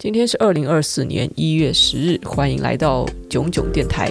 今天是二零二四年一月十日，欢迎来到囧囧电台。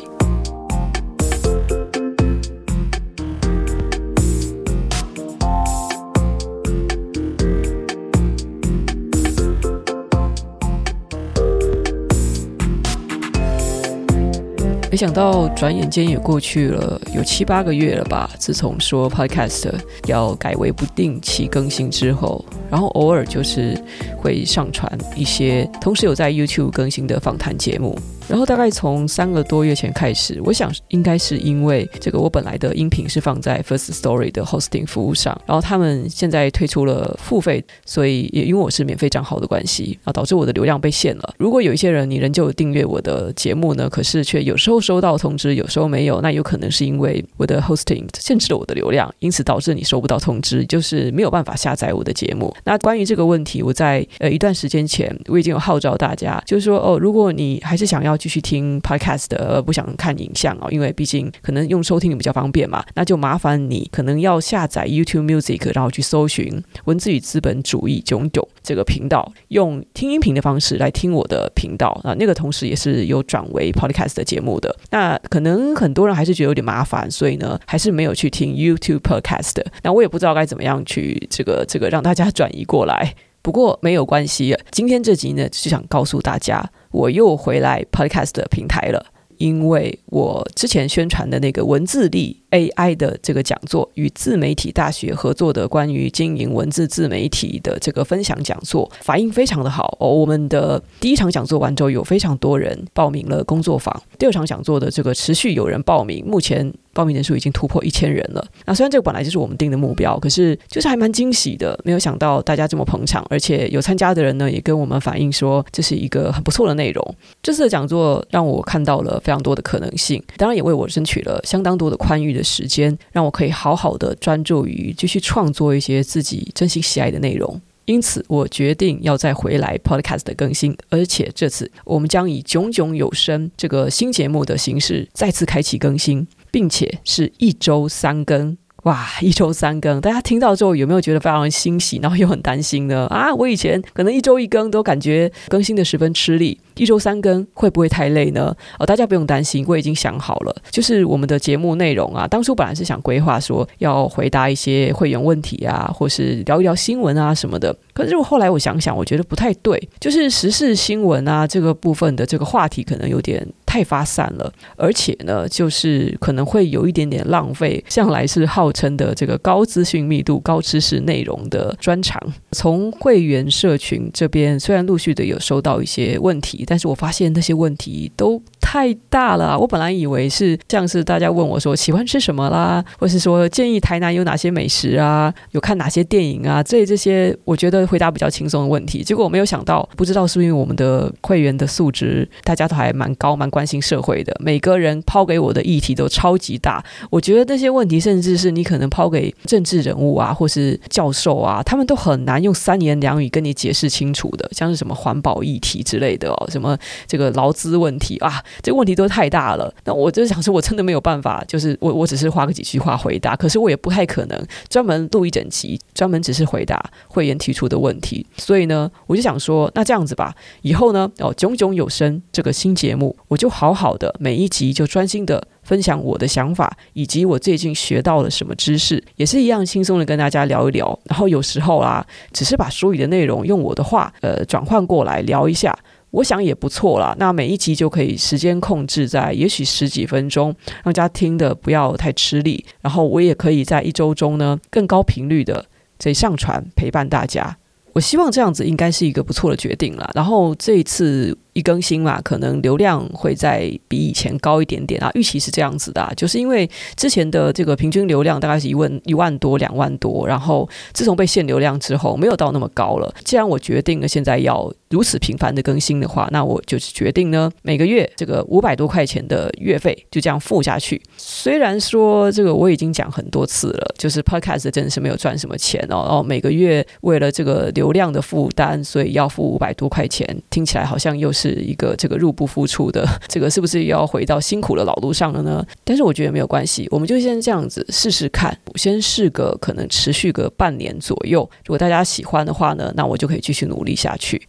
想到转眼间也过去了有七八个月了吧？自从说 Podcast 要改为不定期更新之后，然后偶尔就是会上传一些，同时有在 YouTube 更新的访谈节目。然后大概从三个多月前开始，我想应该是因为这个，我本来的音频是放在 First Story 的 Hosting 服务上，然后他们现在推出了付费，所以也因为我是免费账号的关系，啊，导致我的流量被限了。如果有一些人你仍旧订阅我的节目呢，可是却有时候收到通知，有时候没有，那有可能是因为我的 Hosting 限制了我的流量，因此导致你收不到通知，就是没有办法下载我的节目。那关于这个问题，我在呃一段时间前我已经有号召大家，就是说哦，如果你还是想要继续听 Podcast 而不想看影像哦，因为毕竟可能用收听比较方便嘛，那就麻烦你可能要下载 YouTube Music，然后去搜寻“文字与资本主义冏冏”这个频道，用听音频的方式来听我的频道啊。那个同时也是有转为 Podcast 的节目的。那可能很多人还是觉得有点麻烦，所以呢，还是没有去听 YouTube Podcast。那我也不知道该怎么样去这个这个让大家转移过来。不过没有关系，今天这集呢，就想告诉大家，我又回来 Podcast 的平台了，因为我之前宣传的那个文字力 AI 的这个讲座，与自媒体大学合作的关于经营文字自媒体的这个分享讲座，反应非常的好哦。我们的第一场讲座完之后，有非常多人报名了工作坊，第二场讲座的这个持续有人报名，目前。报名人数已经突破一千人了。那虽然这个本来就是我们定的目标，可是就是还蛮惊喜的。没有想到大家这么捧场，而且有参加的人呢，也跟我们反映说这是一个很不错的内容。这次的讲座让我看到了非常多的可能性，当然也为我争取了相当多的宽裕的时间，让我可以好好的专注于继续创作一些自己真心喜爱的内容。因此，我决定要再回来 Podcast 的更新，而且这次我们将以炯炯有声这个新节目的形式再次开启更新。并且是一周三更，哇！一周三更，大家听到之后有没有觉得非常欣喜，然后又很担心呢？啊，我以前可能一周一更都感觉更新的十分吃力。一周三更会不会太累呢？哦，大家不用担心，我已经想好了，就是我们的节目内容啊。当初本来是想规划说要回答一些会员问题啊，或是聊一聊新闻啊什么的。可是我后来我想想，我觉得不太对，就是时事新闻啊这个部分的这个话题可能有点太发散了，而且呢，就是可能会有一点点浪费。向来是号称的这个高资讯密度、高知识内容的专长，从会员社群这边虽然陆续的有收到一些问题。但是我发现那些问题都太大了。我本来以为是像是大家问我说喜欢吃什么啦，或是说建议台南有哪些美食啊，有看哪些电影啊，这这些我觉得回答比较轻松的问题。结果我没有想到，不知道是不是因为我们的会员的素质，大家都还蛮高，蛮关心社会的。每个人抛给我的议题都超级大。我觉得那些问题，甚至是你可能抛给政治人物啊，或是教授啊，他们都很难用三言两语跟你解释清楚的，像是什么环保议题之类的哦。什么这个劳资问题啊，这个问题都太大了。那我就想说，我真的没有办法，就是我我只是花个几句话回答，可是我也不太可能专门录一整集，专门只是回答会员提出的问题。所以呢，我就想说，那这样子吧，以后呢，哦，炯炯有声这个新节目，我就好好的每一集就专心的分享我的想法，以及我最近学到了什么知识，也是一样轻松的跟大家聊一聊。然后有时候啊，只是把书里的内容用我的话，呃，转换过来聊一下。我想也不错啦，那每一集就可以时间控制在也许十几分钟，让大家听得不要太吃力。然后我也可以在一周中呢更高频率的在上传陪伴大家。我希望这样子应该是一个不错的决定了。然后这一次。一更新嘛，可能流量会再比以前高一点点啊，预期是这样子的啊，就是因为之前的这个平均流量大概是一万一万多两万多，然后自从被限流量之后，没有到那么高了。既然我决定了现在要如此频繁的更新的话，那我就是决定呢，每个月这个五百多块钱的月费就这样付下去。虽然说这个我已经讲很多次了，就是 Podcast 真的是没有赚什么钱哦，然后每个月为了这个流量的负担，所以要付五百多块钱，听起来好像又是。是一个这个入不敷出的，这个是不是又要回到辛苦的老路上了呢？但是我觉得没有关系，我们就先这样子试试看，我先试个可能持续个半年左右。如果大家喜欢的话呢，那我就可以继续努力下去。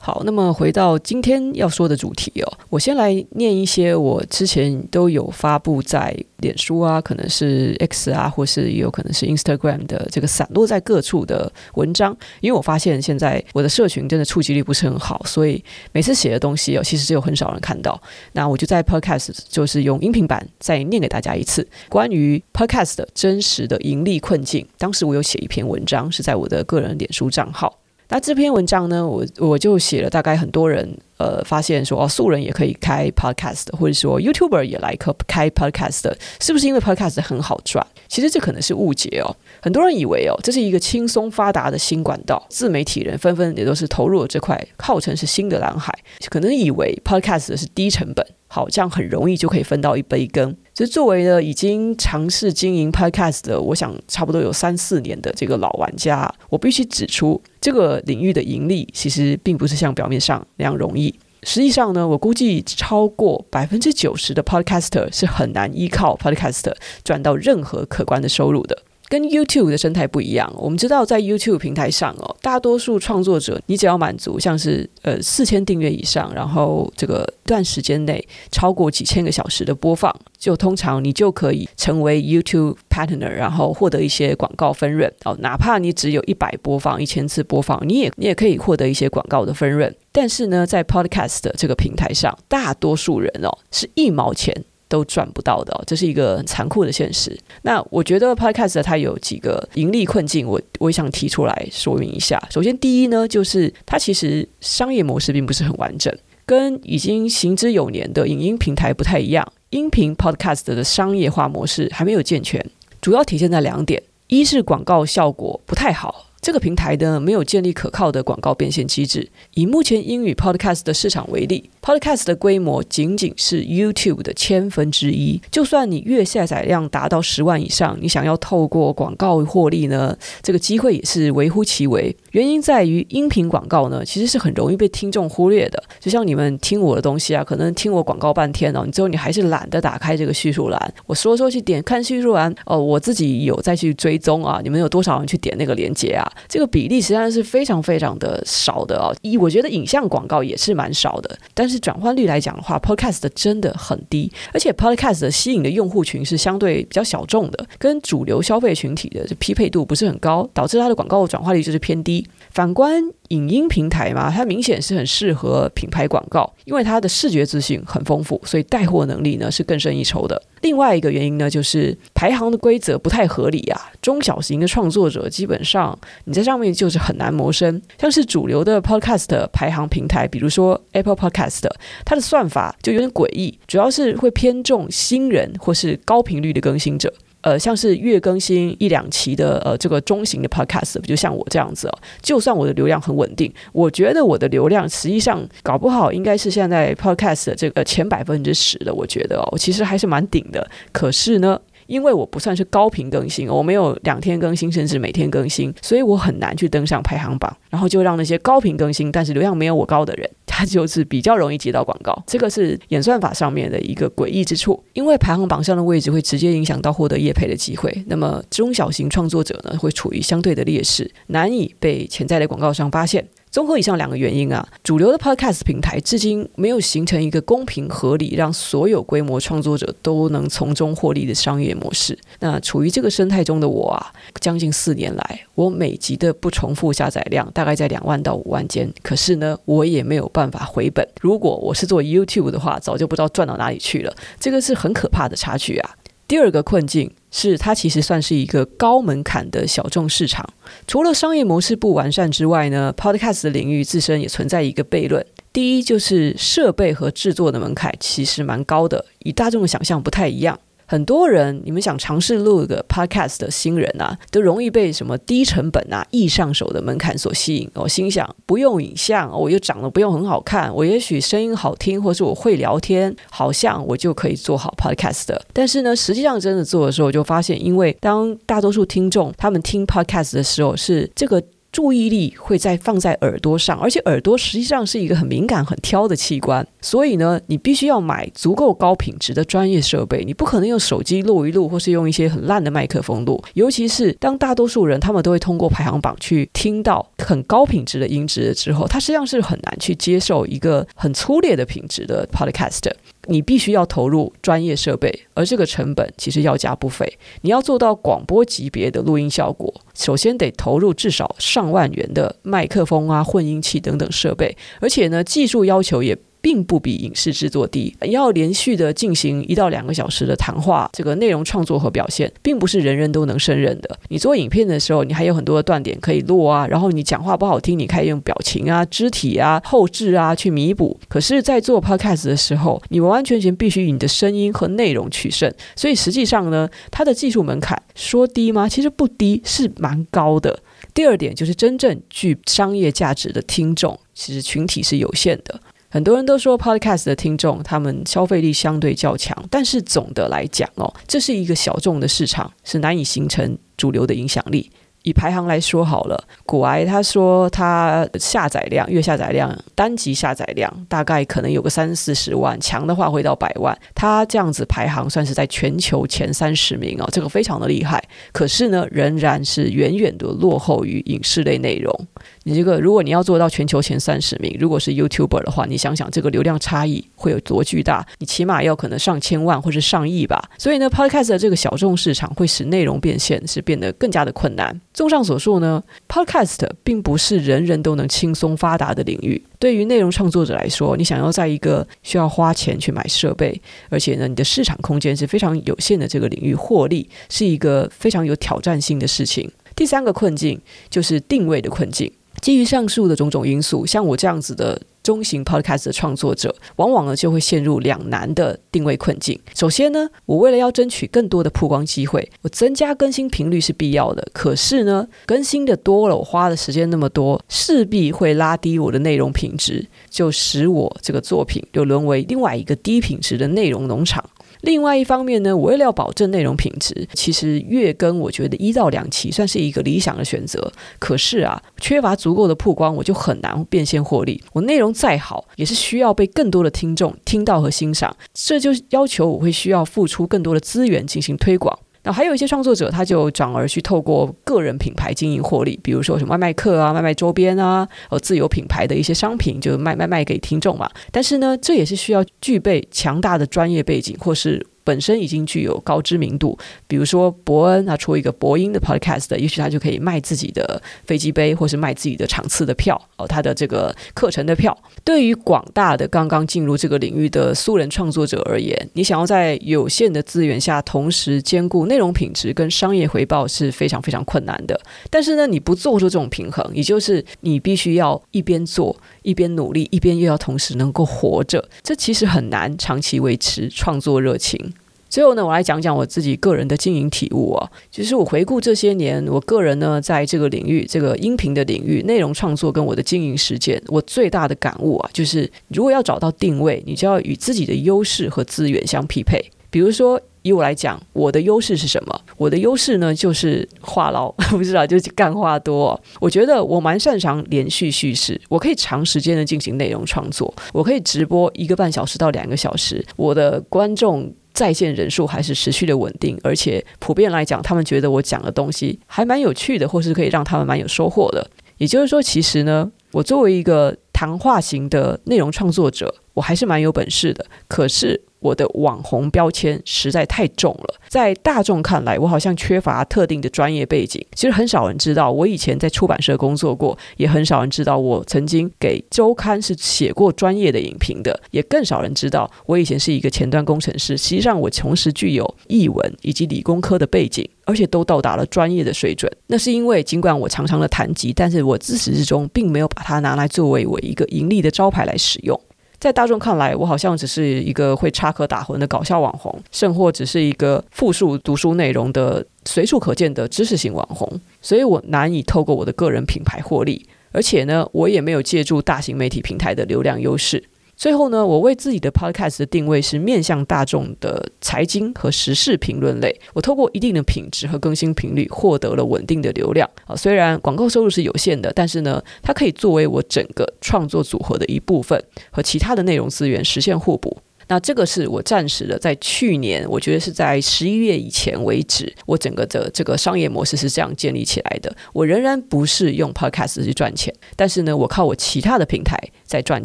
好，那么回到今天要说的主题哦，我先来念一些我之前都有发布在脸书啊，可能是 X 啊，或是也有可能是 Instagram 的这个散落在各处的文章，因为我发现现在我的社群真的触及率不是很好，所以每次写的东西哦，其实只有很少人看到。那我就在 Podcast 就是用音频版再念给大家一次，关于 Podcast 的真实的盈利困境。当时我有写一篇文章，是在我的个人脸书账号。那这篇文章呢，我我就写了，大概很多人呃发现说哦，素人也可以开 podcast，或者说 YouTuber 也来开开 podcast，是不是因为 podcast 很好赚？其实这可能是误解哦。很多人以为哦，这是一个轻松发达的新管道，自媒体人纷纷也都是投入了这块，号称是新的蓝海，可能以为 podcast 是低成本。好像很容易就可以分到一杯羹。其实作为呢已经尝试经营 Podcast 的，我想差不多有三四年的这个老玩家，我必须指出，这个领域的盈利其实并不是像表面上那样容易。实际上呢，我估计超过百分之九十的 Podcaster 是很难依靠 Podcast 赚到任何可观的收入的。跟 YouTube 的生态不一样，我们知道在 YouTube 平台上哦，大多数创作者，你只要满足像是呃四千订阅以上，然后这个段时间内超过几千个小时的播放，就通常你就可以成为 YouTube Partner，然后获得一些广告分润哦。哪怕你只有一百播放、一千次播放，你也你也可以获得一些广告的分润。但是呢，在 Podcast 的这个平台上，大多数人哦是一毛钱。都赚不到的哦，这是一个很残酷的现实。那我觉得 Podcast 它有几个盈利困境，我我也想提出来说明一下。首先，第一呢，就是它其实商业模式并不是很完整，跟已经行之有年的影音平台不太一样。音频 Podcast 的商业化模式还没有健全，主要体现在两点：一是广告效果不太好。这个平台呢，没有建立可靠的广告变现机制。以目前英语 Podcast 的市场为例，Podcast 的规模仅仅是 YouTube 的千分之一。就算你月下载量达到十万以上，你想要透过广告获利呢，这个机会也是微乎其微。原因在于音频广告呢，其实是很容易被听众忽略的。就像你们听我的东西啊，可能听我广告半天哦，你最后你还是懒得打开这个叙述栏。我说说去点看叙述栏哦，我自己有再去追踪啊，你们有多少人去点那个链接啊？这个比例实际上是非常非常的少的哦。一，我觉得影像广告也是蛮少的，但是转换率来讲的话，Podcast 真的很低，而且 Podcast 吸引的用户群是相对比较小众的，跟主流消费群体的匹配度不是很高，导致它的广告转化率就是偏低。反观影音平台嘛，它明显是很适合品牌广告，因为它的视觉资讯很丰富，所以带货能力呢是更胜一筹的。另外一个原因呢，就是排行的规则不太合理啊。中小型的创作者基本上你在上面就是很难谋生，像是主流的 Podcast 排行平台，比如说 Apple Podcast，它的算法就有点诡异，主要是会偏重新人或是高频率的更新者。呃，像是月更新一两期的呃，这个中型的 podcast，就像我这样子哦，就算我的流量很稳定，我觉得我的流量实际上搞不好应该是现在 podcast 的这个前百分之十的，我觉得哦，其实还是蛮顶的。可是呢，因为我不算是高频更新，我没有两天更新，甚至每天更新，所以我很难去登上排行榜，然后就让那些高频更新但是流量没有我高的人，他就是比较容易接到广告。这个是演算法上面的一个诡异之处，因为排行榜上的位置会直接影响到获得业配的机会。那么中小型创作者呢，会处于相对的劣势，难以被潜在的广告商发现。综合以上两个原因啊，主流的 Podcast 平台至今没有形成一个公平合理、让所有规模创作者都能从中获利的商业模式。那处于这个生态中的我啊，将近四年来，我每集的不重复下载量大概在两万到五万间，可是呢，我也没有办法回本。如果我是做 YouTube 的话，早就不知道赚到哪里去了。这个是很可怕的差距啊。第二个困境是，它其实算是一个高门槛的小众市场。除了商业模式不完善之外呢，Podcast 的领域自身也存在一个悖论。第一，就是设备和制作的门槛其实蛮高的，与大众的想象不太一样。很多人，你们想尝试录一个 podcast 的新人啊，都容易被什么低成本啊、易上手的门槛所吸引。我心想，不用影像，我又长得不用很好看，我也许声音好听，或是我会聊天，好像我就可以做好 podcast。但是呢，实际上真的做的时候，我就发现，因为当大多数听众他们听 podcast 的时候，是这个。注意力会在放在耳朵上，而且耳朵实际上是一个很敏感、很挑的器官，所以呢，你必须要买足够高品质的专业设备。你不可能用手机录一录，或是用一些很烂的麦克风录。尤其是当大多数人他们都会通过排行榜去听到很高品质的音质之后，他实际上是很难去接受一个很粗劣的品质的 podcast。你必须要投入专业设备，而这个成本其实要价不菲。你要做到广播级别的录音效果，首先得投入至少上万元的麦克风啊、混音器等等设备，而且呢，技术要求也并不比影视制作低，要连续的进行一到两个小时的谈话，这个内容创作和表现，并不是人人都能胜任的。你做影片的时候，你还有很多的断点可以落啊，然后你讲话不好听，你可以用表情啊、肢体啊、后置啊去弥补。可是，在做 Podcast 的时候，你完完全全必须以你的声音和内容取胜。所以，实际上呢，它的技术门槛说低吗？其实不低，是蛮高的。第二点就是真正具商业价值的听众，其实群体是有限的。很多人都说 Podcast 的听众，他们消费力相对较强，但是总的来讲哦，这是一个小众的市场，是难以形成主流的影响力。以排行来说好了，股癌他说他下载量月下载量单集下载量大概可能有个三四十万，强的话会到百万。他这样子排行算是在全球前三十名哦，这个非常的厉害。可是呢，仍然是远远的落后于影视类内容。你这个如果你要做到全球前三十名，如果是 YouTuber 的话，你想想这个流量差异会有多巨大？你起码要可能上千万或是上亿吧。所以呢，Podcast 的这个小众市场会使内容变现是变得更加的困难。综上所述呢，Podcast 并不是人人都能轻松发达的领域。对于内容创作者来说，你想要在一个需要花钱去买设备，而且呢，你的市场空间是非常有限的这个领域获利，是一个非常有挑战性的事情。第三个困境就是定位的困境。基于上述的种种因素，像我这样子的。中型 podcast 的创作者，往往呢就会陷入两难的定位困境。首先呢，我为了要争取更多的曝光机会，我增加更新频率是必要的。可是呢，更新的多了，我花的时间那么多，势必会拉低我的内容品质，就使我这个作品就沦为另外一个低品质的内容农场。另外一方面呢，我为了要保证内容品质，其实月更我觉得一到两期算是一个理想的选择。可是啊，缺乏足够的曝光，我就很难变现获利。我内容再好，也是需要被更多的听众听到和欣赏，这就要求我会需要付出更多的资源进行推广。那还有一些创作者，他就转而去透过个人品牌经营获利，比如说什么外卖课啊、外卖周边啊，呃，自有品牌的一些商品就卖卖卖给听众嘛。但是呢，这也是需要具备强大的专业背景，或是。本身已经具有高知名度，比如说伯恩他出一个博音的 podcast，也许他就可以卖自己的飞机杯，或是卖自己的场次的票哦，他的这个课程的票。对于广大的刚刚进入这个领域的素人创作者而言，你想要在有限的资源下同时兼顾内容品质跟商业回报是非常非常困难的。但是呢，你不做出这种平衡，也就是你必须要一边做一边努力，一边又要同时能够活着，这其实很难长期维持创作热情。最后呢，我来讲讲我自己个人的经营体悟啊。其实我回顾这些年，我个人呢，在这个领域，这个音频的领域，内容创作跟我的经营实践，我最大的感悟啊，就是如果要找到定位，你就要与自己的优势和资源相匹配。比如说，以我来讲，我的优势是什么？我的优势呢，就是话唠，不知道就是干话多。我觉得我蛮擅长连续叙事，我可以长时间的进行内容创作，我可以直播一个半小时到两个小时，我的观众。在线人数还是持续的稳定，而且普遍来讲，他们觉得我讲的东西还蛮有趣的，或是可以让他们蛮有收获的。也就是说，其实呢，我作为一个谈话型的内容创作者，我还是蛮有本事的。可是，我的网红标签实在太重了，在大众看来，我好像缺乏特定的专业背景。其实很少人知道，我以前在出版社工作过，也很少人知道我曾经给周刊是写过专业的影评的，也更少人知道我以前是一个前端工程师。实际上，我同时具有译文以及理工科的。背景，而且都到达了专业的水准。那是因为，尽管我常常的谈及，但是我自始至终并没有把它拿来作为我一个盈利的招牌来使用。在大众看来，我好像只是一个会插科打诨的搞笑网红，甚或只是一个复述读书内容的随处可见的知识型网红，所以我难以透过我的个人品牌获利，而且呢，我也没有借助大型媒体平台的流量优势。最后呢，我为自己的 podcast 的定位是面向大众的财经和时事评论类。我透过一定的品质和更新频率，获得了稳定的流量啊。虽然广告收入是有限的，但是呢，它可以作为我整个创作组合的一部分，和其他的内容资源实现互补。那这个是我暂时的，在去年，我觉得是在十一月以前为止，我整个的这个商业模式是这样建立起来的。我仍然不是用 podcast 去赚钱，但是呢，我靠我其他的平台在赚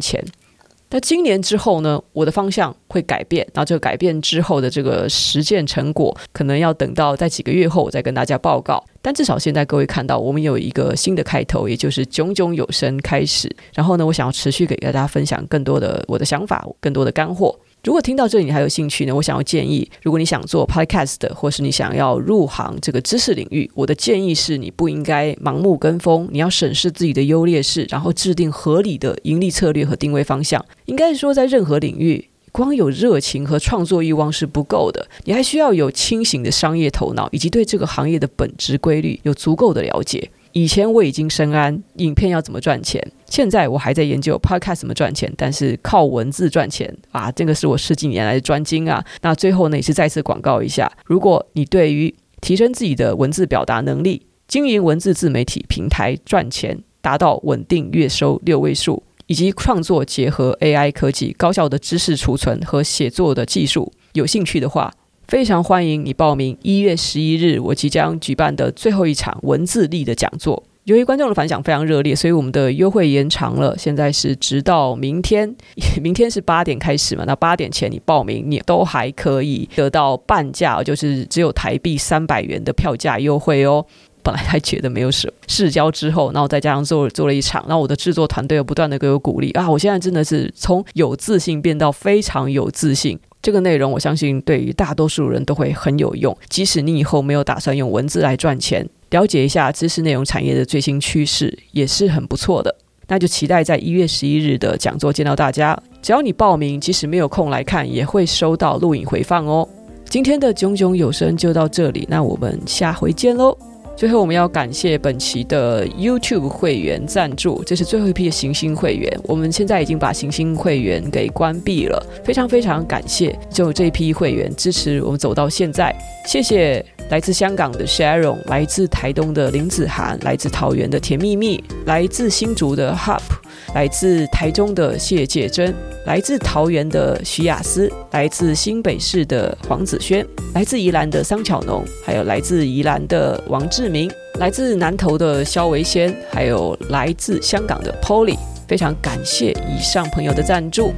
钱。那今年之后呢，我的方向会改变。那这个改变之后的这个实践成果，可能要等到在几个月后我再跟大家报告。但至少现在各位看到，我们有一个新的开头，也就是炯炯有声开始。然后呢，我想要持续给大家分享更多的我的想法，更多的干货。如果听到这里你还有兴趣呢，我想要建议，如果你想做 podcast，或是你想要入行这个知识领域，我的建议是你不应该盲目跟风，你要审视自己的优劣势，然后制定合理的盈利策略和定位方向。应该是说，在任何领域，光有热情和创作欲望是不够的，你还需要有清醒的商业头脑，以及对这个行业的本质规律有足够的了解。以前我已经深谙影片要怎么赚钱，现在我还在研究 podcast 怎么赚钱，但是靠文字赚钱啊，这个是我十几年来的专精啊。那最后呢，也是再次广告一下，如果你对于提升自己的文字表达能力、经营文字自媒体平台赚钱、达到稳定月收六位数，以及创作结合 AI 科技、高效的知识储存和写作的技术，有兴趣的话。非常欢迎你报名一月十一日我即将举办的最后一场文字力的讲座。由于观众的反响非常热烈，所以我们的优惠延长了，现在是直到明天，明天是八点开始嘛？那八点前你报名，你都还可以得到半价，就是只有台币三百元的票价优惠哦。本来还觉得没有什么，试交之后，然后再加上做做了一场，然后我的制作团队又不断的给我鼓励啊！我现在真的是从有自信变到非常有自信。这个内容我相信对于大多数人都会很有用，即使你以后没有打算用文字来赚钱，了解一下知识内容产业的最新趋势也是很不错的。那就期待在一月十一日的讲座见到大家。只要你报名，即使没有空来看，也会收到录影回放哦。今天的炯炯有声就到这里，那我们下回见喽。最后，我们要感谢本期的 YouTube 会员赞助，这是最后一批的行星会员。我们现在已经把行星会员给关闭了，非常非常感谢，就这一批会员支持我们走到现在，谢谢。来自香港的 Sharon，来自台东的林子涵，来自桃园的甜蜜蜜，来自新竹的 Hop，来自台中的谢介珍，来自桃园的徐雅思，来自新北市的黄子轩，来自宜兰的桑巧农，还有来自宜兰的王志明，来自南投的肖维先，还有来自香港的 Polly，非常感谢以上朋友的赞助。